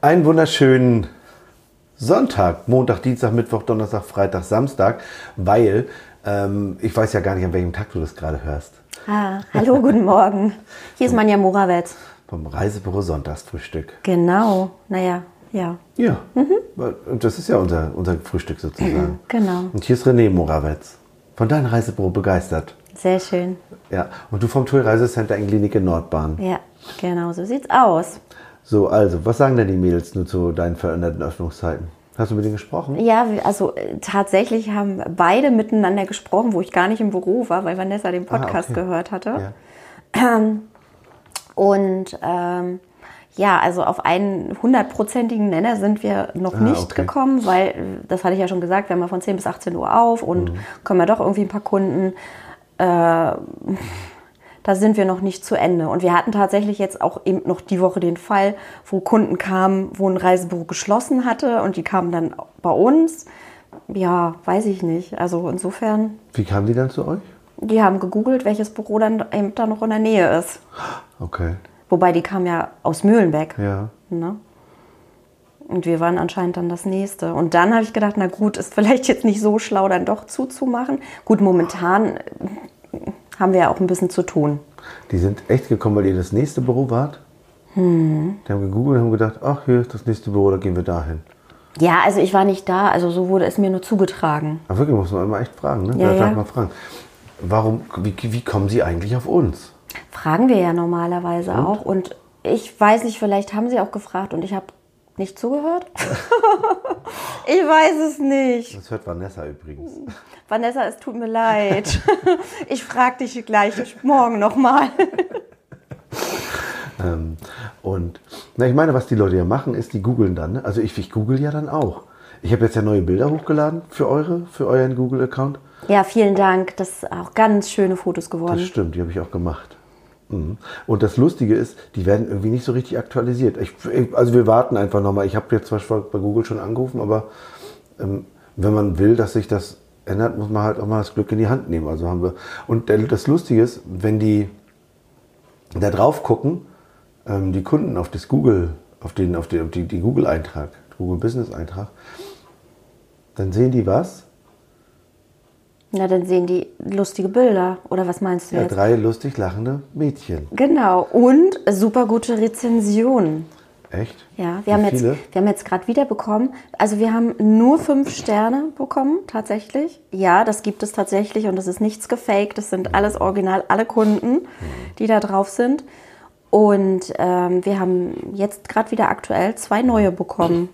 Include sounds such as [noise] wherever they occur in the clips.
Einen wunderschönen Sonntag, Montag, Dienstag, Mittwoch, Donnerstag, Freitag, Samstag, weil ähm, ich weiß ja gar nicht, an welchem Tag du das gerade hörst. Ah, hallo, [laughs] guten Morgen. Hier ist Manja Morawetz. Vom Reisebüro Sonntagsfrühstück. Genau, naja, ja. Ja, und das ist ja unser, unser Frühstück sozusagen. [laughs] Genau, Und hier ist René Morawetz. Von deinem Reisebüro begeistert. sehr schön. Ja, und du vom Tour Reisecenter in Klinik in Nordbahn. Ja, genau, so sieht's aus. So, also, was sagen denn die Mädels nur zu deinen veränderten Öffnungszeiten? Hast du mit denen gesprochen? Ja, also äh, tatsächlich haben beide miteinander gesprochen, wo ich gar nicht im Büro war, weil Vanessa den Podcast Ah, okay. gehört hatte. Ja. [clears throat] Und ähm, ja, also auf einen hundertprozentigen Nenner sind wir noch Ah, nicht okay. gekommen, weil, äh, das hatte ich ja schon gesagt, wir haben ja von 10 bis 18 Uhr auf und kommen ja doch irgendwie ein paar Kunden. Äh, da sind wir noch nicht zu Ende. Und wir hatten tatsächlich jetzt auch eben noch die Woche den Fall, wo Kunden kamen, wo ein Reisebüro geschlossen hatte und die kamen dann bei uns. Ja, weiß ich nicht. Also insofern, Wie kamen die dann zu euch? die haben gegoogelt, welches Büro dann eben da noch in der Nähe ist. Okay, Wobei die kam ja aus Mühlenbeck. ja. Ne? Und wir waren anscheinend dann das nächste. Und dann habe ich gedacht, na gut, ist vielleicht jetzt nicht so schlau, dann doch zuzumachen. Gut, momentan haben wir ja auch ein bisschen zu tun. Die sind echt gekommen, weil ihr das nächste Büro wart? Hm. Die haben gegoogelt und haben gedacht, ach, hier ist das nächste Büro, da gehen wir dahin. Ja, also ich war nicht da, also so wurde es mir nur zugetragen. Aber wirklich, muss man immer echt fragen, ne? Ja, Da darf ja. man fragen. Warum, wie, wie kommen sie eigentlich auf uns? Fragen wir ja normalerweise auch. Und ich weiß nicht, vielleicht haben sie auch gefragt und ich habe nicht zugehört. [laughs] ich weiß es nicht. Das hört Vanessa übrigens. Vanessa, es tut mir leid. [laughs] Ich frage dich gleich morgen nochmal. [laughs] Ähm, und na, ich meine, was die Leute ja machen, ist, die googeln dann. Ne? Also ich, ich google ja dann auch. Ich habe jetzt ja neue Bilder hochgeladen für eure, für euren Google-Account. Ja, vielen Dank. Das sind auch ganz schöne Fotos Das geworden. stimmt, die habe ich auch gemacht. Mhm. Und das Lustige ist, die werden irgendwie nicht so richtig aktualisiert. Ich, also wir warten einfach nochmal. Ich habe jetzt zwar schon bei Google schon angerufen, aber ähm, wenn man will, dass sich das ändert, muss man halt auch mal das Glück in die Hand nehmen. Also haben wir. Und der, das Lustige ist, wenn die da drauf gucken, ähm, die Kunden auf das Google, auf den, auf den, auf die, die Google-Eintrag, Google Business-Eintrag, dann sehen die was? Na, dann sehen die lustige Bilder. Oder was meinst du Ja, jetzt? drei lustig lachende Mädchen. Genau. Und super gute Rezensionen. Echt? Ja, wir Wie haben, jetzt, viele? wir haben jetzt gerade wieder bekommen. Also wir haben nur fünf Sterne bekommen, tatsächlich. Ja, das gibt es tatsächlich und das ist nichts gefaked. Das sind alles original, alle Kunden, die da drauf sind. Und ähm, wir haben jetzt gerade wieder aktuell zwei neue bekommen,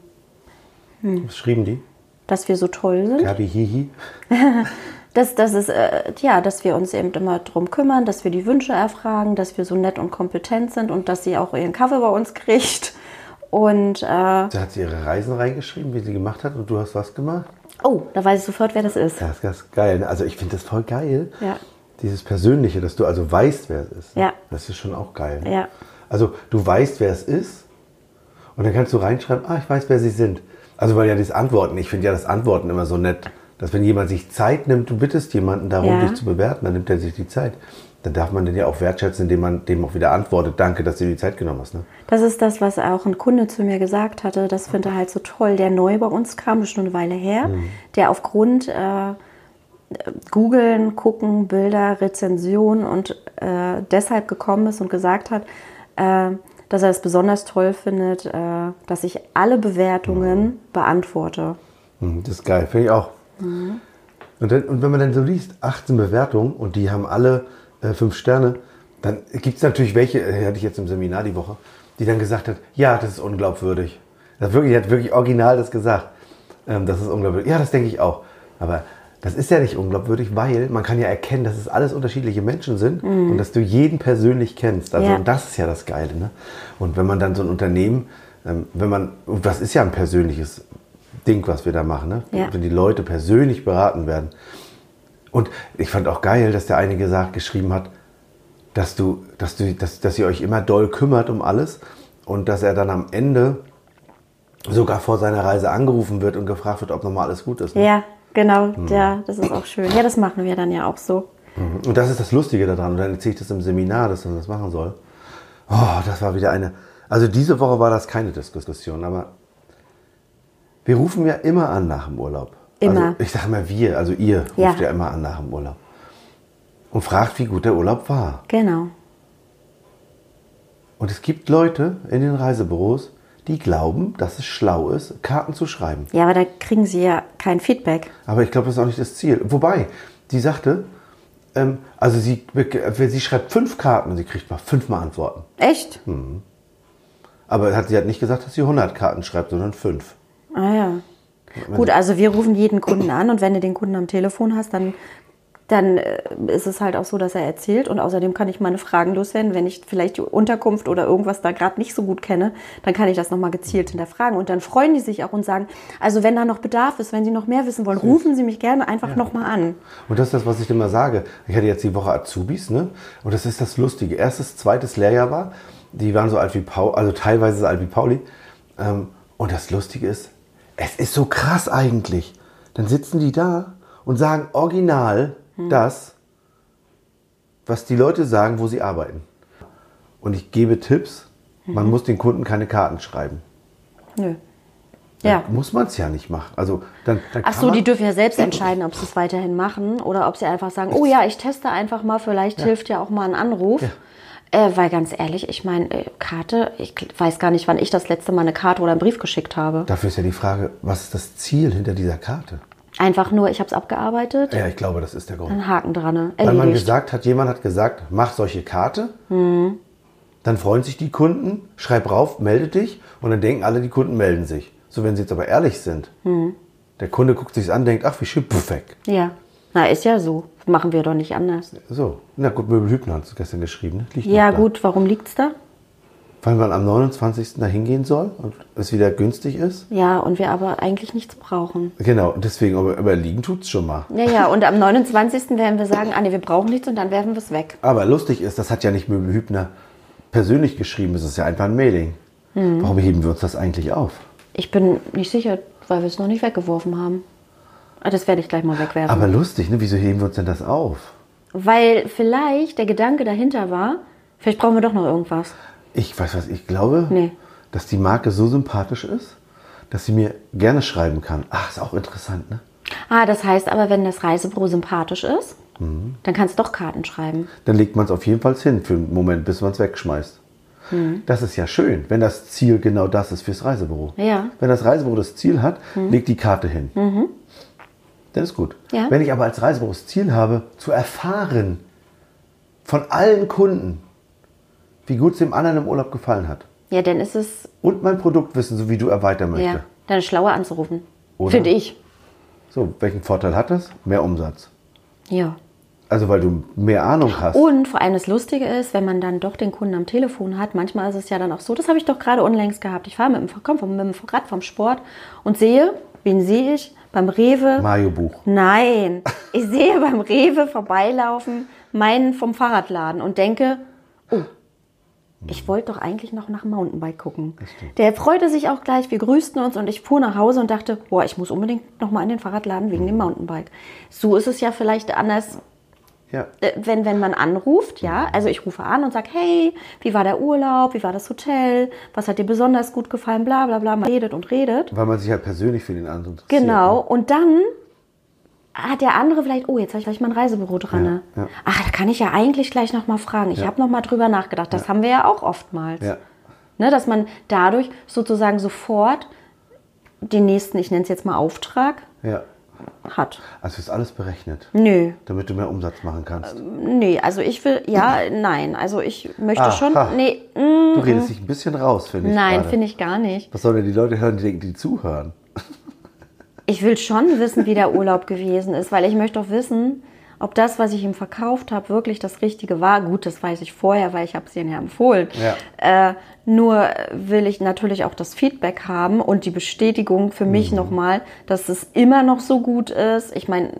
Was schrieben die? dass wir so toll sind. Gabi Hihi. [laughs] Dass, dass, es, äh, ja, dass wir uns eben immer drum kümmern, dass wir die Wünsche erfragen, dass wir so nett und kompetent sind und dass sie auch ihren Kaffee bei uns kriegt. Und äh, Da hat sie ihre Reisen reingeschrieben, wie sie gemacht hat und du hast was gemacht. oh, da weiß ich sofort, wer das ist. Das ist ganz geil. Also ich finde das voll geil. Ja. Dieses Persönliche, dass du also weißt, wer es ist. Ja. Das ist schon auch geil. Ja. Also du weißt, wer es ist und dann kannst du reinschreiben, ah, ich weiß, wer sie sind. Also weil ja das Antworten, ich finde ja das Antworten immer so nett, dass wenn jemand sich Zeit nimmt, du bittest jemanden darum, Ja. dich zu bewerten, dann nimmt er sich die Zeit. Dann darf man den ja auch wertschätzen, indem man dem auch wieder antwortet, danke, dass du dir die Zeit genommen hast. Ne? Das ist das, was auch ein Kunde zu mir gesagt hatte. Das finde er halt so toll, der neu bei uns kam, das ist schon eine Weile her, der aufgrund äh, Googeln, Gucken, Bilder, Rezensionen und äh, deshalb gekommen ist und gesagt hat, äh, dass er es besonders toll findet, äh, dass ich alle Bewertungen beantworte. Mhm, Das ist geil, finde ich auch. Und, dann, und wenn man dann so liest, 18 Bewertungen und die haben alle äh, fünf Sterne, dann gibt es natürlich welche, äh, hatte ich jetzt im Seminar die Woche, die dann gesagt hat, ja, das ist unglaubwürdig. Das hat wirklich, hat wirklich original das gesagt. Ähm, das ist unglaubwürdig. Ja, das denke ich auch. Aber das ist ja nicht unglaubwürdig, weil man kann ja erkennen, dass es alles unterschiedliche Menschen sind und dass du jeden persönlich kennst. Also Ja. und das ist ja das Geile. Ne? Und wenn man dann so ein Unternehmen, ähm, wenn man, das ist ja ein persönliches Ding, was wir da machen, ne? Ja. wenn die Leute persönlich beraten werden. Und ich fand auch geil, dass der eine gesagt, geschrieben hat, dass du, dass du, dass, dass ihr euch immer doll kümmert um alles und dass er dann am Ende sogar vor seiner Reise angerufen wird und gefragt wird, ob nochmal alles gut ist. ne? Ja, genau, ja, das ist auch schön. Ja, das machen wir dann ja auch so. Mhm. Und das ist das Lustige daran. Und dann erzähle ich das im Seminar, dass man das machen soll. Oh, das war wieder eine. Also diese Woche war das keine Diskussion, aber wir rufen ja immer an nach dem Urlaub. Immer. Also ich sage mal wir, also ihr ruft Ja. ja. immer an nach dem Urlaub. Und fragt, wie gut der Urlaub war. Genau. Und es gibt Leute in den Reisebüros, die glauben, dass es schlau ist, Karten zu schreiben. Ja, aber da kriegen sie ja kein Feedback. Aber ich glaube, das ist auch nicht das Ziel. Wobei, die sagte, ähm, also sie, sie schreibt fünf Karten und sie kriegt mal fünfmal Antworten. Echt? Aber hat, sie hat nicht gesagt, dass sie 100 Karten schreibt, sondern fünf. Ah ja. Gut, also wir rufen jeden Kunden an und wenn du den Kunden am Telefon hast, dann, dann äh, ist es halt auch so, dass er erzählt und außerdem kann ich meine Fragen loswerden. Wenn ich vielleicht die Unterkunft oder irgendwas da gerade nicht so gut kenne, dann kann ich das nochmal gezielt hinterfragen und dann freuen die sich auch und sagen, also wenn da noch Bedarf ist, wenn sie noch mehr wissen wollen, rufen Sie mich gerne einfach noch nochmal an. Und das ist das, was ich immer sage. Ich hatte jetzt die Woche Azubis, ne? Und das ist das Lustige. Erstes, zweites Lehrjahr war, die waren so alt wie Paul, also teilweise so alt wie Pauli. Ähm, und das Lustige ist, es ist so krass eigentlich. Dann sitzen die da und sagen original das, was die Leute sagen, wo sie arbeiten. Und ich gebe Tipps. Man muss den Kunden keine Karten schreiben. Nö. Ja. Muss man es ja nicht machen. Also dann, dann Ach so, die dürfen ja selbst entscheiden, ob sie es weiterhin machen oder ob sie einfach sagen, oh ja, ich teste einfach mal, vielleicht hilft ja auch mal ein Anruf. Äh, weil ganz ehrlich, ich meine, äh, Karte, ich weiß gar nicht, wann ich das letzte Mal eine Karte oder einen Brief geschickt habe. Dafür ist ja die Frage, was ist das Ziel hinter dieser Karte? Einfach nur, ich habe es abgearbeitet, Ja, ich glaube, das ist der Grund. einen Haken dran, ne? Weil man erledigt. gesagt hat, jemand hat gesagt, mach solche Karte. Dann freuen sich die Kunden, schreib rauf, melde dich und dann denken alle, die Kunden melden sich. So, wenn sie jetzt aber ehrlich sind, der Kunde guckt sich's an, denkt, ach, wie schön, puff, weg. Ja, na ist ja so. Machen wir doch nicht anders. So, na gut, Möbel Hübner hat es gestern geschrieben. Ne? Liegt Ja gut, warum liegt's da? Weil man am 29. da hingehen soll und es wieder günstig ist. Ja, und wir aber eigentlich nichts brauchen. Genau, deswegen, aber überliegen tut's schon mal. Ja, ja, und am 29. werden wir sagen, ah nee, wir brauchen nichts und dann werfen wir es weg. Aber lustig ist, das hat ja nicht Möbel Hübner persönlich geschrieben, es ist ja einfach ein Mailing. Hm. Warum heben wir uns das eigentlich auf? Ich bin nicht sicher, weil wir es noch nicht weggeworfen haben. Ah, Das werde ich gleich mal wegwerfen. Aber lustig, ne? Wieso heben wir uns denn das auf? weil vielleicht der Gedanke dahinter war, vielleicht brauchen wir doch noch irgendwas. Ich weiß was, ich glaube, Nee. dass die Marke so sympathisch ist, dass sie mir gerne schreiben kann. Ach, ist auch interessant, ne? Ah, das heißt aber, wenn das Reisebüro sympathisch ist, Mhm. dann kannst du doch Karten schreiben. Dann legt man es auf jeden Fall hin für einen Moment, bis man es wegschmeißt. Mhm. Das ist ja schön, wenn das Ziel genau das ist fürs Reisebüro. Ja. Mhm. Wenn das Reisebüro das Ziel hat, legt die Karte hin. Dann ist gut. Ja. Wenn ich aber als Reisebüro das Ziel habe, zu erfahren von allen Kunden, wie gut es dem anderen im Urlaub gefallen hat Ja, dann ist es und mein Produkt wissen, so wie du erweitern möchte. ja, dann ist schlauer anzurufen. Finde ich. So, welchen Vorteil hat das? Mehr Umsatz. Ja. Also weil du mehr Ahnung hast. Und vor allem das Lustige ist, wenn man dann doch den Kunden am Telefon hat, manchmal ist es ja dann auch so, das habe ich doch gerade unlängst gehabt. Ich fahre mit dem, komm, mit dem Rad vom Sport und sehe, wen sehe ich? Beim Rewe. Mario Buch. Nein, [laughs] ich sehe beim Rewe vorbeilaufen meinen vom Fahrradladen und denke, oh, ich wollte doch eigentlich noch nach Mountainbike gucken. Der freute sich auch gleich, wir grüßten uns und ich fuhr nach Hause und dachte, boah, ich muss unbedingt noch mal in den Fahrradladen wegen dem Mountainbike. So ist es ja vielleicht anders, Ja. äh, wenn, wenn man anruft, ja, also ich rufe an und sage, hey, wie war der Urlaub, wie war das Hotel, was hat dir besonders gut gefallen, bla bla bla, man redet und redet. Weil man sich halt persönlich für den anderen interessiert. Genau, Ne? und dann hat der andere vielleicht, oh, jetzt habe ich gleich mein Reisebüro dran. ne? Ja, ja. Ach, da kann ich ja eigentlich gleich noch mal fragen. Ich Ja. habe noch mal drüber nachgedacht. Das haben wir ja auch oftmals. Ja. Ne, dass man dadurch sozusagen sofort den nächsten, ich nenne es jetzt mal Auftrag, ja. Hat. Also ist alles berechnet, Nö, damit du mehr Umsatz machen kannst. nee, also ich will, ja, nein, also ich möchte Aha. schon, nee, mm, Du redest dich ein bisschen raus, finde ich. nein, finde ich gar nicht. Was sollen denn die Leute hören, die die zuhören? Ich will schon wissen, wie der Urlaub gewesen ist, weil ich möchte doch wissen, ob das, was ich ihm verkauft habe, wirklich das Richtige war. Gut, das weiß ich vorher, weil ich habe es ihnen ja empfohlen. Ja. Äh, nur will ich natürlich auch das Feedback haben und die Bestätigung für mich Mhm. nochmal, dass es immer noch so gut ist. Ich meine,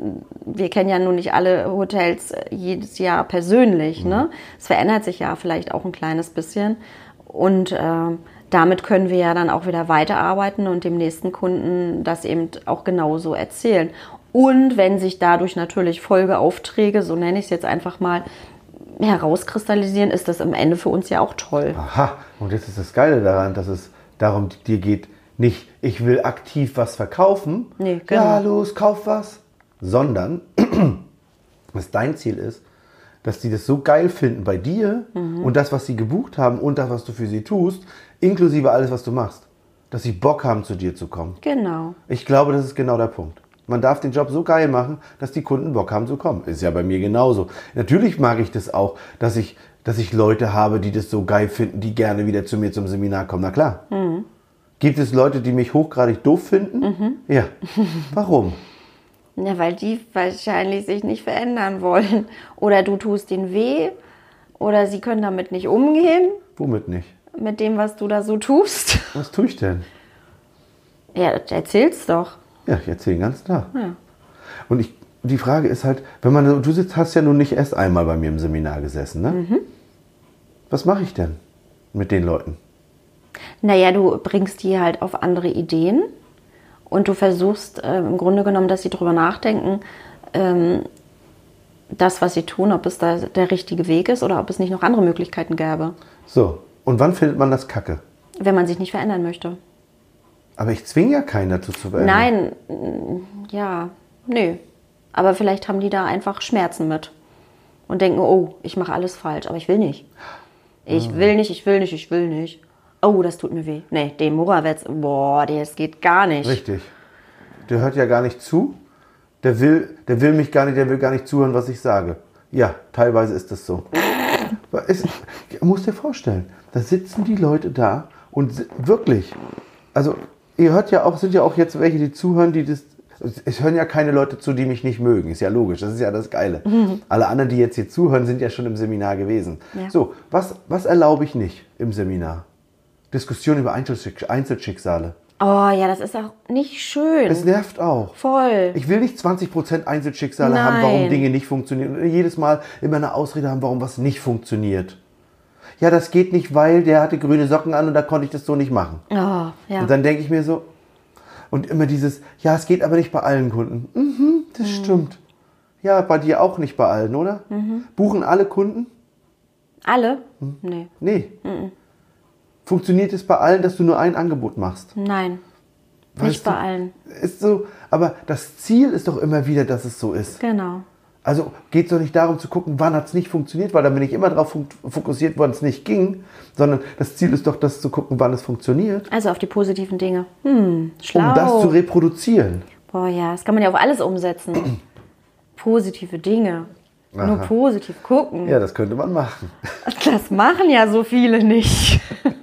wir kennen ja nun nicht alle Hotels äh, jedes Jahr persönlich. Ne? Es verändert sich ja vielleicht auch ein kleines bisschen. Und äh, damit können wir ja dann auch wieder weiterarbeiten und dem nächsten Kunden das eben auch genauso erzählen. Und wenn sich dadurch natürlich Folgeaufträge, so nenne ich es jetzt einfach mal, herauskristallisieren, ist das am Ende für uns ja auch toll. Aha, und jetzt ist das Geile daran, dass es darum dir geht, nicht, ich will aktiv was verkaufen. Nee, genau. Ja, los, kauf was. Sondern, [clears throat] dass dein Ziel ist, dass die das so geil finden bei dir Mhm. und das, was sie gebucht haben und das, was du für sie tust, inklusive alles, was du machst. Dass sie Bock haben, zu dir zu kommen. Genau. Ich glaube, das ist genau der Punkt. Man darf den Job so geil machen, dass die Kunden Bock haben zu kommen. Ist ja bei mir genauso. Natürlich mag ich das auch, dass ich, dass ich Leute habe, die das so geil finden, die gerne wieder zu mir zum Seminar kommen. Na klar. Gibt es Leute, die mich hochgradig doof finden? Ja. [laughs] Warum? Ja, weil die wahrscheinlich sich nicht verändern wollen. Oder du tust ihnen weh. Oder sie können damit nicht umgehen, Womit nicht? mit dem, was du da so tust. Was tue ich denn? Ja, erzähl's doch. Ja, ich erzähle ganz klar. Ja. Und ich, die Frage ist halt, wenn man, du sitzt, hast ja nun nicht erst einmal bei mir im Seminar gesessen, ne? Was mache ich denn mit den Leuten? Naja, du bringst die halt auf andere Ideen und du versuchst äh, im Grunde genommen, dass sie darüber nachdenken, ähm, das, was sie tun, ob es da der richtige Weg ist oder ob es nicht noch andere Möglichkeiten gäbe, So, und wann findet man das Kacke? wenn man sich nicht verändern möchte. Aber ich zwinge ja keinen dazu zu verändern. Nein, mm, ja, nö. Aber vielleicht haben die da einfach Schmerzen mit und denken, oh, ich mache alles falsch, aber ich will nicht. Ich will nicht, ich will nicht, ich will nicht. Oh, das tut mir weh. Nee, den Morawetz, boah, das geht gar nicht. Richtig. Der hört ja gar nicht zu. Der will, der will mich gar nicht, der will gar nicht zuhören, was ich sage. Ja, teilweise ist das so. Es, ich muss dir vorstellen, da sitzen die Leute da und wirklich, also ihr hört ja auch, sind ja auch jetzt welche, die zuhören, die das, es hören ja keine Leute zu, die mich nicht mögen. Ist ja logisch, das ist ja das Geile. [laughs] Alle anderen, die jetzt hier zuhören, sind ja schon im Seminar gewesen. Ja. So, was, was erlaube ich nicht im Seminar? Diskussion über Einzelschick- Einzelschicksale. Oh ja, das ist auch nicht schön. Es nervt auch. Voll. Ich will nicht 20% Einzelschicksale haben, warum Nein. Dinge nicht funktionieren. Und jedes Mal immer eine Ausrede haben, warum was nicht funktioniert. Ja, das geht nicht, weil der hatte grüne Socken an und da konnte ich das so nicht machen. Oh, ja. Und dann denke ich mir so, und immer dieses, ja, es geht aber nicht bei allen Kunden. Mhm, das stimmt. Ja, bei dir auch nicht bei allen, oder? Buchen alle Kunden? Alle? Hm. Nee. Nee. Funktioniert es bei allen, dass du nur ein Angebot machst? Nein. Weißt nicht du? bei allen. Ist so, aber das Ziel ist doch immer wieder, dass es so ist. Genau. Also geht es doch nicht darum zu gucken, wann hat es nicht funktioniert, weil dann bin ich immer darauf fokussiert, wann es nicht ging, sondern das Ziel ist doch, das zu gucken, wann es funktioniert, Also auf die positiven Dinge. Hm, schlau. um das zu reproduzieren. Boah, ja, das kann man ja auf alles umsetzen. [clears throat] Positive Dinge. Nur Aha. positiv gucken. Ja, das könnte man machen. [laughs] Das machen ja so viele nicht. [laughs]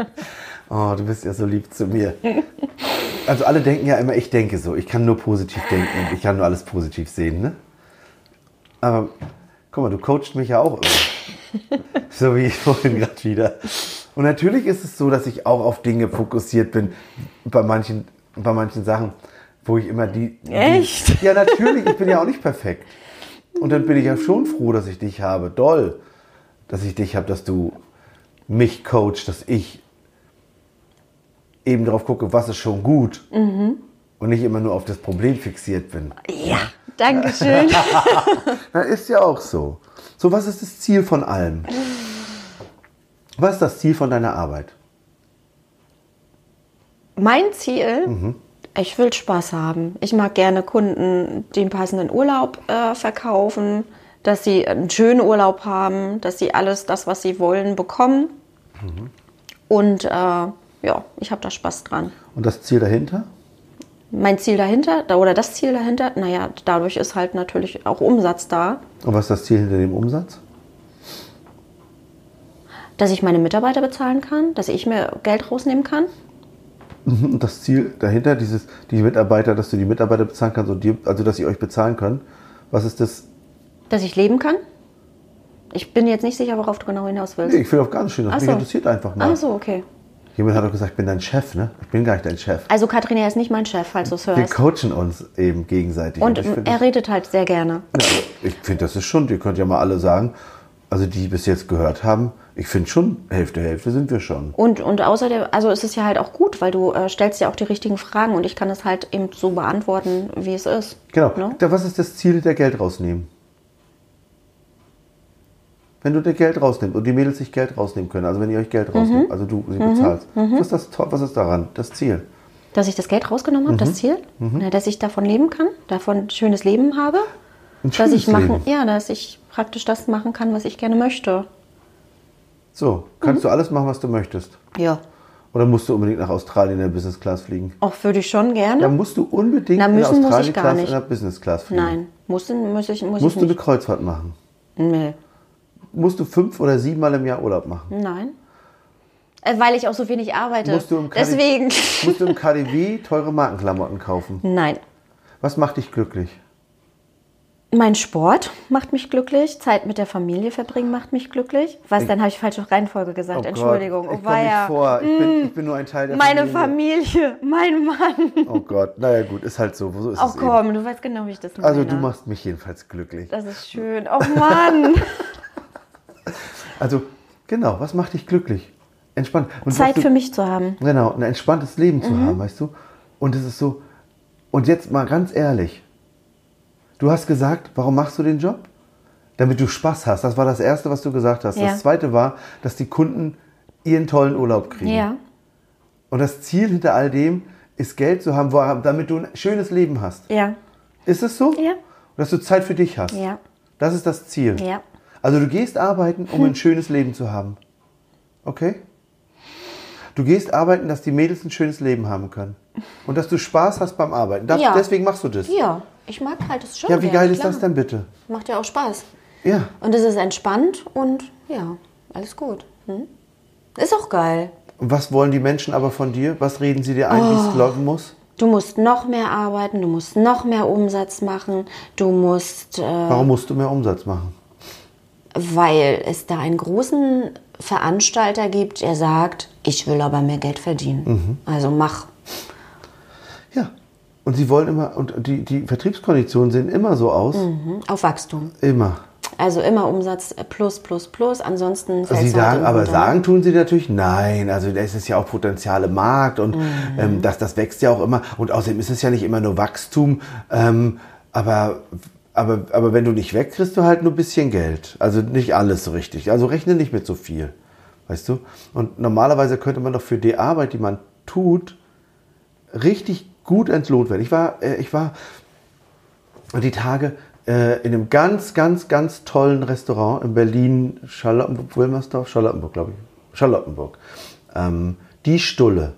Oh, du bist ja so lieb zu mir. Also alle denken ja immer, ich denke so. Ich kann nur positiv denken ich kann nur alles positiv sehen, ne? Aber guck mal, du coachst mich ja auch immer. [laughs] so wie ich vorhin gerade wieder. Und natürlich ist es so, dass ich auch auf Dinge fokussiert bin bei manchen, bei manchen Sachen, wo ich immer die. die Echt? ja, natürlich. Ich bin ja auch nicht perfekt. Und dann bin ich ja schon froh, dass ich dich habe. Doll, dass ich dich habe, dass du mich coachst, dass ich eben darauf gucke, was ist schon gut. Und nicht immer nur auf das Problem fixiert bin. Ja, danke schön. [laughs] Na, ist ja auch so. So, was ist das Ziel von allem? Was ist das Ziel von deiner Arbeit? mein Ziel, Mhm. ich will Spaß haben. Ich mag gerne Kunden den passenden Urlaub äh, verkaufen, dass sie einen schönen Urlaub haben, dass sie alles das, was sie wollen, bekommen. Mhm. Und äh, ja, ich habe da Spaß dran. Und das Ziel dahinter? Mein Ziel dahinter, da- oder das Ziel dahinter, naja, dadurch ist halt natürlich auch Umsatz da, Und was ist das Ziel hinter dem Umsatz? dass ich meine Mitarbeiter bezahlen kann, dass ich mir Geld rausnehmen kann. Und [laughs] das Ziel dahinter, dieses, die Mitarbeiter, dass du die Mitarbeiter bezahlen kannst und die, also dass sie euch bezahlen können. Was ist das? Dass ich leben kann? Ich bin jetzt nicht sicher, worauf du genau hinaus willst. Nee, ich will auf gar nicht Ach mich so. interessiert einfach mal. Ach so, okay. Jemand hat doch gesagt, ich bin dein Chef, ne? Ich bin gar nicht dein Chef. Also Katrin, er ist nicht mein Chef, falls du es Wir hörst. coachen uns eben gegenseitig. Und find er redet halt sehr gerne. Ja, ich finde, das ist schon, ihr könnt ja mal alle sagen, also die bis jetzt gehört haben, ich finde schon, Hälfte, Hälfte sind wir schon. Und, und außerdem, also es ist ja halt auch gut, weil du äh, stellst ja auch die richtigen Fragen und ich kann es halt eben so beantworten, wie es ist. Genau. Ne? Da, was ist das Ziel der Geld rausnehmen? Wenn du dir Geld rausnimmst und die Mädels sich Geld rausnehmen können, also wenn ihr euch Geld rausnimmt, Mhm. also du sie bezahlst, was, ist das, was ist daran? Das Ziel. Dass ich das Geld rausgenommen habe, Mhm. das Ziel, Na, dass ich davon leben kann, davon ein schönes Leben habe, Ein dass ich machen, Leben. ja, dass ich praktisch das machen kann, was ich gerne möchte. So, kannst du alles machen, was du möchtest. Ja. Oder musst du unbedingt nach Australien in der Business Class fliegen? Auch würde ich schon gerne. Dann musst du unbedingt Na, in der Australien Class in der Business Class fliegen. Nein, muss, muss ich, muss Musst ich du eine. Kreuzfahrt machen? Nee. Musst du fünf oder siebenmal im Jahr Urlaub machen? Nein. Äh, weil ich auch so wenig arbeite. Musst du im KD Deswegen. [laughs] Musst du im KDW teure Markenklamotten kaufen? Nein. Was macht dich glücklich? Mein Sport macht mich glücklich. Zeit mit der Familie verbringen macht mich glücklich. Was, dann habe ich falsche Reihenfolge gesagt. Oh Entschuldigung. Gott, Oh, ich komme nicht weia. vor. Ich bin, ich bin nur ein Teil der Meine Familie. Familie, [laughs] mein Mann. Oh Gott, naja gut, ist halt so. So ist Oh es eben. komm, du weißt genau, wie ich das meine. Also du machst mich jedenfalls glücklich. Das ist schön. Oh Mann. [laughs] Also genau, was macht dich glücklich? Entspannt. Und Zeit du, für mich zu haben. Genau, ein entspanntes Leben Mhm. zu haben, weißt du? Und es ist so. Und jetzt mal ganz ehrlich. Du hast gesagt, warum machst du den Job? Damit du Spaß hast. Das war das Erste, was du gesagt hast. Ja. Das Zweite war, dass die Kunden ihren tollen Urlaub kriegen. Ja. Und das Ziel hinter all dem ist Geld zu haben, damit du ein schönes Leben hast. Ja. Ist es so? Ja. Und dass du Zeit für dich hast. Ja. Das ist das Ziel. Ja. Also du gehst arbeiten, um ein schönes Leben zu haben. Okay? Du gehst arbeiten, dass die Mädels ein schönes Leben haben können. Und dass du Spaß hast beim Arbeiten. Das, Ja. Deswegen machst du das. Ja. Ich mag halt das schon. Ja, wie geil ist klar. das denn bitte? Macht ja auch Spaß. Ja. Und es ist entspannt und ja, alles gut. Hm? Ist auch geil. Und was wollen die Menschen aber von dir? Was reden sie dir ein, wie Oh. es laufen muss? Du musst noch mehr arbeiten, du musst noch mehr Umsatz machen, du musst, äh, Warum musst du mehr Umsatz machen? Weil es da einen großen Veranstalter gibt, der sagt, ich will aber mehr Geld verdienen. Mhm. Also mach. Ja. Und sie wollen immer, und die, die Vertriebskonditionen sehen immer so aus. Mhm. Auf Wachstum. Immer. Also immer Umsatz plus, plus, plus. Ansonsten fällt Sie es halt sagen, im aber sagen tun sie natürlich nein. Also da ist es ja auch Potenzial im Markt und Mhm. ähm, das, das wächst ja auch immer. Und außerdem ist es ja nicht immer nur Wachstum. Ähm, aber, aber, aber wenn du nicht wächst, kriegst du halt nur ein bisschen Geld. Also nicht alles so richtig. Also rechne nicht mit so viel. Weißt du? Und normalerweise könnte man doch für die Arbeit, die man tut, richtig gut entlohnt werden. Ich war, äh, ich war die Tage äh, in einem ganz, ganz, ganz tollen Restaurant in Berlin, Charlottenburg, Wilmersdorf, Charlottenburg, glaube ich. Charlottenburg. Ähm, die Stulle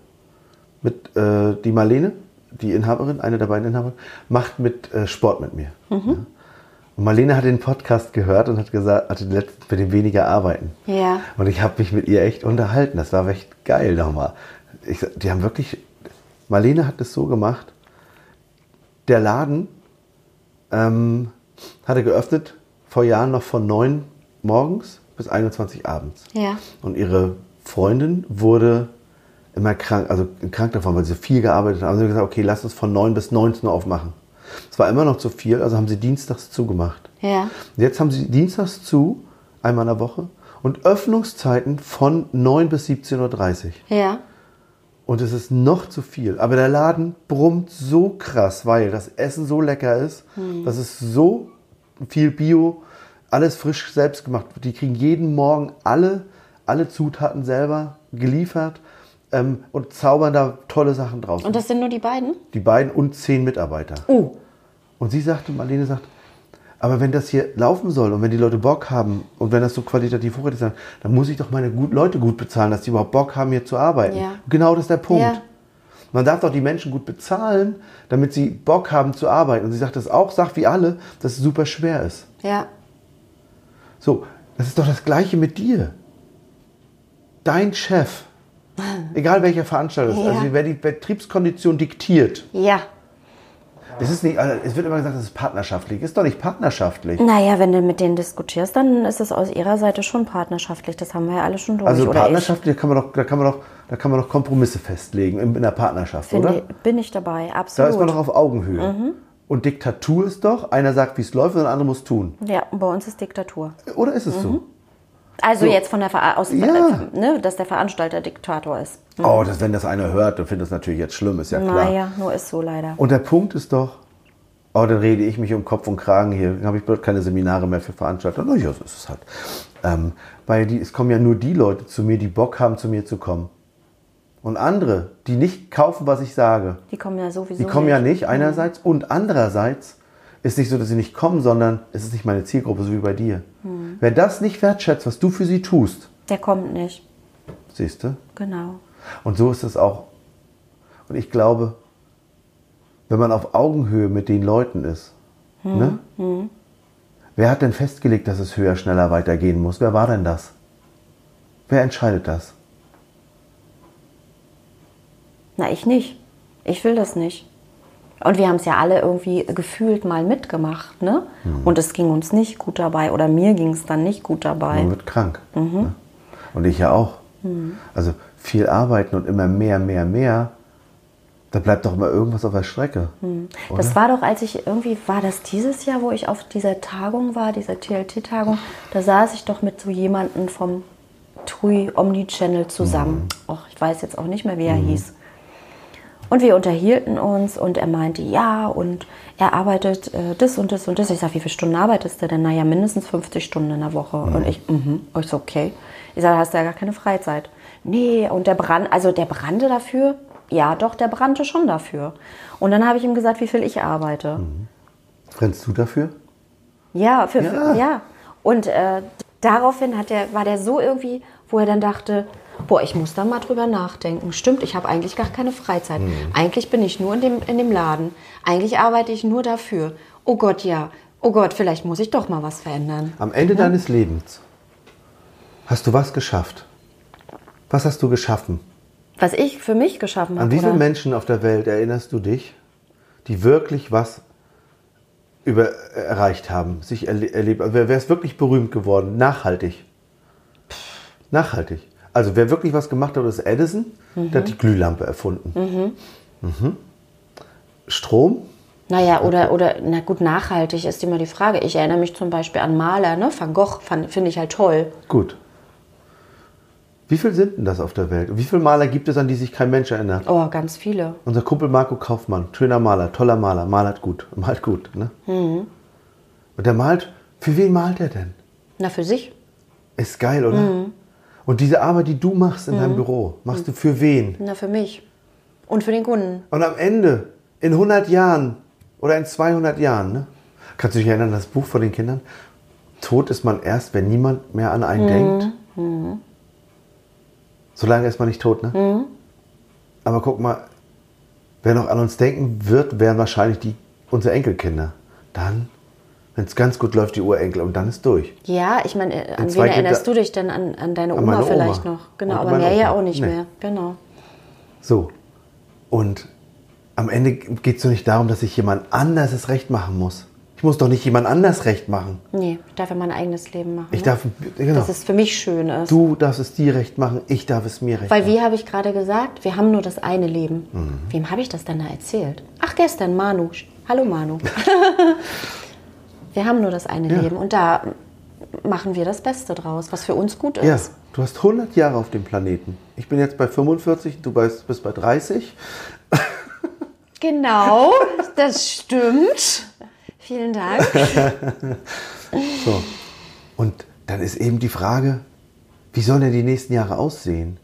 mit äh, die Marlene, die Inhaberin, eine der beiden Inhaber, macht mit äh, Sport mit mir. Ja. Und Marlene hat den Podcast gehört und hat gesagt, hatte letztens mit dem weniger arbeiten. Ja. Und ich habe mich mit ihr echt unterhalten. Das war echt geil nochmal. Ich, die haben wirklich. Marlene hat es so gemacht. Der Laden ähm, hatte geöffnet vor Jahren noch von 9 morgens bis 21 abends. Ja. Und ihre Freundin wurde immer krank, also krank davon, weil sie viel gearbeitet haben. Also sie haben gesagt, okay, lass uns von 9 bis 19 Uhr aufmachen. Es war immer noch zu viel, also haben sie dienstags zugemacht. Ja. Jetzt haben sie dienstags zu, einmal in der Woche, und Öffnungszeiten von 9 bis 17.30 Uhr. Ja. Und es ist noch zu viel. Aber der Laden brummt so krass, weil das Essen so lecker ist. Das ist so viel Bio, alles frisch selbst gemacht. Die kriegen jeden Morgen alle, alle Zutaten selber geliefert ähm, und zaubern da tolle Sachen draus. Und das sind nur die beiden? die beiden und zehn Mitarbeiter. Oh. Und sie sagte, Marlene sagt, aber wenn das hier laufen soll und wenn die Leute Bock haben und wenn das so qualitativ hochwertig ist, dann muss ich doch meine gut, Leute gut bezahlen, dass die überhaupt Bock haben, hier zu arbeiten. Ja. Genau das ist der Punkt. Ja. Man darf doch die Menschen gut bezahlen, damit sie Bock haben zu arbeiten. Und sie sagt das auch, sagt wie alle, dass es super schwer ist. Ja. So, das ist doch das Gleiche mit dir. Dein Chef, egal welcher Veranstalter es ist, Ja. also wer die Betriebskondition diktiert, Ja. es, ist nicht, also es wird immer gesagt, das ist partnerschaftlich. Ist doch nicht partnerschaftlich. Naja, wenn du mit denen diskutierst, dann ist es aus ihrer Seite schon partnerschaftlich. Das haben wir ja alle schon durch. Also partnerschaftlich, da kann man doch, da kann man doch, da kann man doch Kompromisse festlegen in, in der Partnerschaft, ich. oder? Bin ich dabei, Da absolut. ist man doch auf Augenhöhe. Und Diktatur ist doch, einer sagt, wie es läuft, und der andere muss tun. ja, bei uns ist Diktatur. Oder ist es so? Also So. jetzt von der Ver aus, Ja. ne, dass der Veranstalter Diktator ist. Oh, das, wenn das einer hört, dann findet das natürlich jetzt schlimm, ist ja klar. Naja, nur ist so leider. Und der Punkt ist doch, Oh, dann rede ich mich um Kopf und Kragen hier. Dann habe ich bald keine Seminare mehr für Veranstalter. Na ja, so ist es halt. Ähm, weil die, es kommen ja nur die Leute zu mir, die Bock haben, zu mir zu kommen. Und andere, die nicht kaufen, was ich sage, Die kommen ja sowieso. die kommen ja nicht einerseits und andererseits ist nicht so, dass sie nicht kommen, sondern es ist nicht meine Zielgruppe, so wie bei dir. Wer das nicht wertschätzt, was du für sie tust, Der kommt nicht. siehst du? Genau. Und so ist es auch. Und ich glaube, wenn man auf Augenhöhe mit den Leuten ist, ne? wer hat denn festgelegt, dass es höher, schneller weitergehen muss? Wer war denn das? Wer entscheidet das? Na, ich nicht. Ich will das nicht. Und wir haben es ja alle irgendwie gefühlt mal mitgemacht, ne? Und es ging uns nicht gut dabei oder mir ging es dann nicht gut dabei. Man wird krank. Ne? Und ich ja auch. Also viel arbeiten und immer mehr, mehr, mehr, da bleibt doch immer irgendwas auf der Strecke. Das war doch, als ich irgendwie, war das dieses Jahr, wo ich auf dieser Tagung war, dieser TLT-Tagung, da saß ich doch mit so jemandem vom TUI Omni-Channel zusammen. Och, ich weiß jetzt auch nicht mehr, wie er hieß. Und wir unterhielten uns und er meinte, ja, und er arbeitet äh, das und das und das. Ich sage, wie viele Stunden arbeitest du denn? Naja, mindestens 50 Stunden in der Woche. Und ich, mhm, ich so, okay. Ich sage, hast du ja gar keine Freizeit. Nee, und der brand, also der brannte dafür. Ja, doch, der brannte schon dafür. Und dann habe ich ihm gesagt, wie viel ich arbeite. Brennst du dafür? Ja, für, Ja. Für, ja. Und äh, daraufhin hat der, war der so irgendwie, wo er dann dachte, boah, ich muss da mal drüber nachdenken. Stimmt, ich habe eigentlich gar keine Freizeit. Eigentlich bin ich nur in dem, in dem Laden. Eigentlich arbeite ich nur dafür. Oh Gott, ja. Oh Gott, vielleicht muss ich doch mal was verändern. Am Ende deines Lebens hast du was geschafft. Was hast du geschaffen? Was ich für mich geschaffen An habe. wie viele oder? Menschen auf der Welt erinnerst du dich, die wirklich was über, erreicht haben, sich erle erlebt? Also wer, wer ist wirklich berühmt geworden? Nachhaltig. Nachhaltig. Also wer wirklich was gemacht hat, ist Edison. Der hat die Glühlampe erfunden. Mhm. Strom? Naja, oder, oder, na gut, nachhaltig ist immer die Frage. Ich erinnere mich zum Beispiel an Maler, ne? Van Gogh finde ich halt toll. Gut. Wie viel sind denn das auf der Welt? Wie viele Maler gibt es, an die sich kein Mensch erinnert? Oh, ganz viele. Unser Kumpel Marco Kaufmann, schöner Maler, toller Maler, malert gut, [laughs] malt gut. Ne? Mhm. Und der malt, für wen malt er denn? Na, für sich. Ist geil, oder? Mhm. Und diese Arbeit, die du machst in deinem Büro, machst du für wen? Na, für mich. Und für den Kunden. Und am Ende, in 100 Jahren oder in 200 Jahren, ne? kannst du dich erinnern, das Buch von den Kindern? Tot ist man erst, wenn niemand mehr an einen denkt. Solange ist man nicht tot, ne? Aber guck mal, wer noch an uns denken wird, wären wahrscheinlich die, unsere Enkelkinder. Dann, wenn es ganz gut läuft, die Urenkel und dann ist durch. Ja, ich meine, äh, an wen erinnerst du dich denn? An, an deine An Oma meine vielleicht Oma. noch. Genau, aber mehr ja Opa. auch nicht Nee. mehr. Genau. So. Und am Ende geht es doch nicht darum, dass ich jemand anders es recht machen muss. Ich muss doch nicht jemand anders recht machen. Nee, ich darf ja mein eigenes Leben machen. Ich ne? darf, genau. Dass es für mich schön ist. Du darfst es dir recht machen, ich darf es mir recht Weil, machen. wie habe ich gerade gesagt, wir haben nur das eine Leben. Mhm. Wem habe ich das denn da erzählt? Ach, gestern, Manu. Hallo, Manu. [laughs] wir haben nur das eine Ja. Leben und da machen wir das Beste draus, was für uns gut ist. Ja, du hast 100 Jahre auf dem Planeten. Ich bin jetzt bei 45, du bist bist bei 30. [laughs] Genau, das stimmt. Vielen Dank. So. Und dann ist eben die Frage, wie sollen denn die nächsten Jahre aussehen?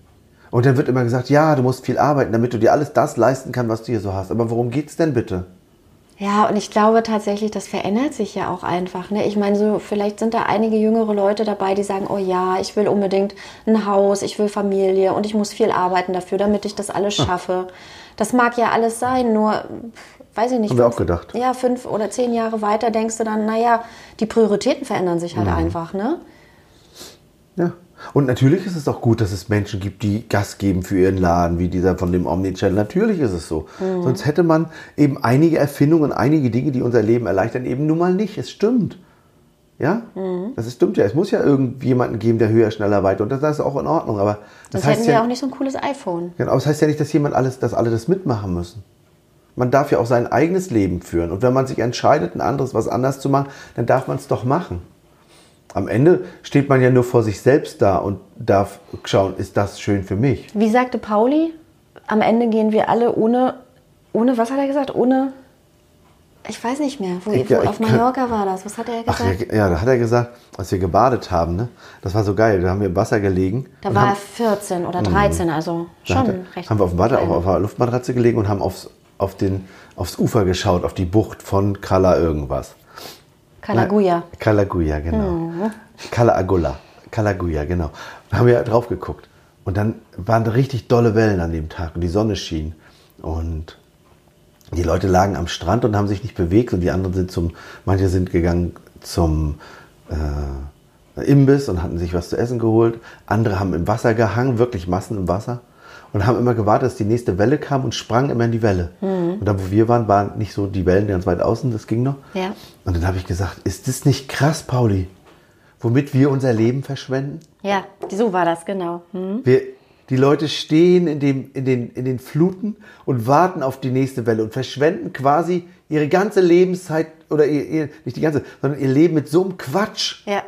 Und dann wird immer gesagt, ja, du musst viel arbeiten, damit du dir alles das leisten kannst, was du hier so hast. Aber worum geht's denn bitte? Ja, und ich glaube tatsächlich, das verändert sich ja auch einfach. Ne? Ich meine, so vielleicht sind da einige jüngere Leute dabei, die sagen, oh ja, ich will unbedingt ein Haus, ich will Familie und ich muss viel arbeiten dafür, damit ich das alles schaffe. Das mag ja alles sein, nur weiß ich nicht. Haben wir fünf- auch gedacht. Ja, fünf oder zehn Jahre weiter denkst du dann, naja, die Prioritäten verändern sich halt Mhm. einfach, ne? Ja. Und natürlich ist es auch gut, dass es Menschen gibt, die Gas geben für ihren Laden, wie dieser von dem Omnichannel. Natürlich ist es so. Sonst hätte man eben einige Erfindungen, einige Dinge, die unser Leben erleichtern, eben nun mal nicht. Es stimmt. Ja? Das ist, stimmt ja. Es muss ja irgendjemanden geben, der höher, schneller, weiter. Und das ist auch in Ordnung. Aber das Sonst heißt hätten wir ja, auch nicht so ein cooles iPhone. Genau, aber das heißt ja nicht, dass jemand alles, dass alle das mitmachen müssen. Man darf ja auch sein eigenes Leben führen. Und wenn man sich entscheidet, ein anderes was anders zu machen, dann darf man es doch machen. Am Ende steht man ja nur vor sich selbst da und darf schauen, ist das schön für mich? Wie sagte Pauli, am Ende gehen wir alle ohne, ohne, was hat er gesagt? Ohne, Ich weiß nicht mehr. Wo, Ich- wo, ja, auf kann- Mallorca war das. Was hat er Ach gesagt? ja, ja, da hat er gesagt, als wir gebadet haben, ne? Das war so geil. Da haben wir im Wasser gelegen. da war haben, er 14 oder 13, also da schon er, recht. haben wir auf dem Wasser, auf, auf einer Luftmatratze gelegen und haben aufs, auf den, aufs Ufer geschaut, auf die Bucht von Kala irgendwas. Kalaguya. Kalaguya, genau. Kalaagula. Kalaguya, genau. Da haben wir drauf geguckt. Und dann waren da richtig dolle Wellen an dem Tag und die Sonne schien. Und die Leute lagen am Strand und haben sich nicht bewegt und die anderen sind zum, manche sind gegangen zum äh, Imbiss und hatten sich was zu essen geholt. Andere haben im Wasser gehangen, wirklich Massen im Wasser. Und haben immer gewartet, dass die nächste Welle kam und sprangen immer in die Welle. Und da, wo wir waren, waren nicht so die Wellen ganz weit außen, das ging noch. Ja. Und dann habe ich gesagt, ist das nicht krass, Pauli, womit wir unser Leben verschwenden? Ja, so war das, genau. Hm? Wir, die Leute stehen in, dem, in, den, in den Fluten und warten auf die nächste Welle und verschwenden quasi ihre ganze Lebenszeit, oder ihr, ihr, nicht die ganze, sondern ihr Leben mit so einem Quatsch. Ja.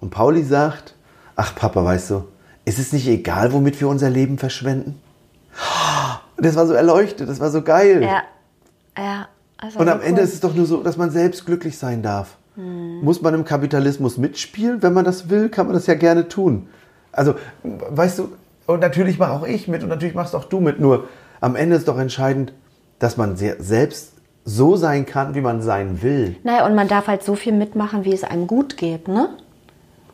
Und Pauli sagt, ach Papa, weißt du, ist es nicht egal, womit wir unser Leben verschwenden? [gasps] Das war so erleuchtet, das war so geil. Ja. Ja. Also Und am Ende cool. ist es doch nur so, dass man selbst glücklich sein darf. Muss man im Kapitalismus mitspielen? Wenn man das will, kann man das ja gerne tun. Also, weißt du, und natürlich mache auch ich mit und natürlich machst auch du mit. Nur am Ende ist doch entscheidend, dass man selbst so sein kann, wie man sein will. Naja, und man darf halt so viel mitmachen, wie es einem gut geht, ne?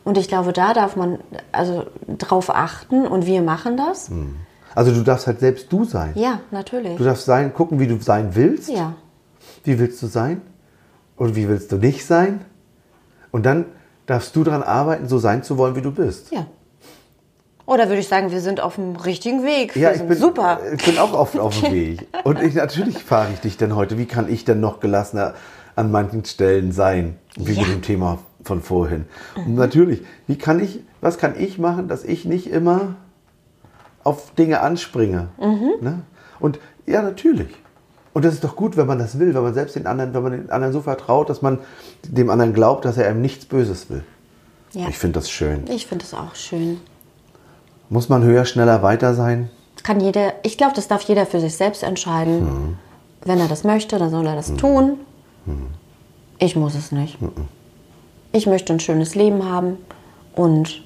Und ich glaube, da darf man also drauf achten und wir machen das. Also du darfst halt selbst du sein. Ja, natürlich. Du darfst sein, gucken, wie du sein willst. Ja. Wie willst du sein? Und wie willst du nicht sein? Und dann darfst du daran arbeiten, so sein zu wollen, wie du bist. Ja. Oder würde ich sagen, wir sind auf dem richtigen Weg. Ja, wir ich sind bin, super. ich bin auch oft auf dem Weg. [laughs] Und ich, natürlich frage ich dich denn heute, wie kann ich denn noch gelassener an manchen Stellen sein? Wie Ja. mit dem Thema von vorhin. Und natürlich, wie kann ich, was kann ich machen, dass ich nicht immer auf Dinge anspringe? Ne? Und ja, natürlich. Und das ist doch gut, wenn man das will, wenn man selbst den anderen, wenn man den anderen so vertraut, dass man dem anderen glaubt, dass er einem nichts Böses will. Ja. Ich finde das schön. Ich finde es auch schön. Muss man höher, schneller, weiter sein? Kann jeder, ich glaube, das darf jeder für sich selbst entscheiden. Wenn er das möchte, dann soll er das tun. Ich muss es nicht. Ich möchte ein schönes Leben haben und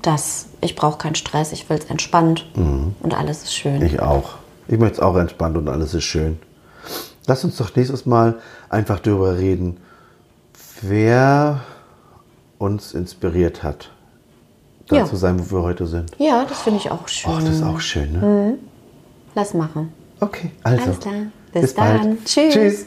das, ich brauche keinen Stress, ich will es entspannt und alles ist schön. Ich auch. Ich möchte es auch entspannt und alles ist schön. Lass uns doch nächstes Mal einfach darüber reden, wer uns inspiriert hat, da Ja. zu sein, wo wir heute sind. Ja, das finde ich auch schön. Ach, das ist auch schön, ne? Lass machen. Okay, also. Alles klar. Bis dann. Tschüss. Tschüss.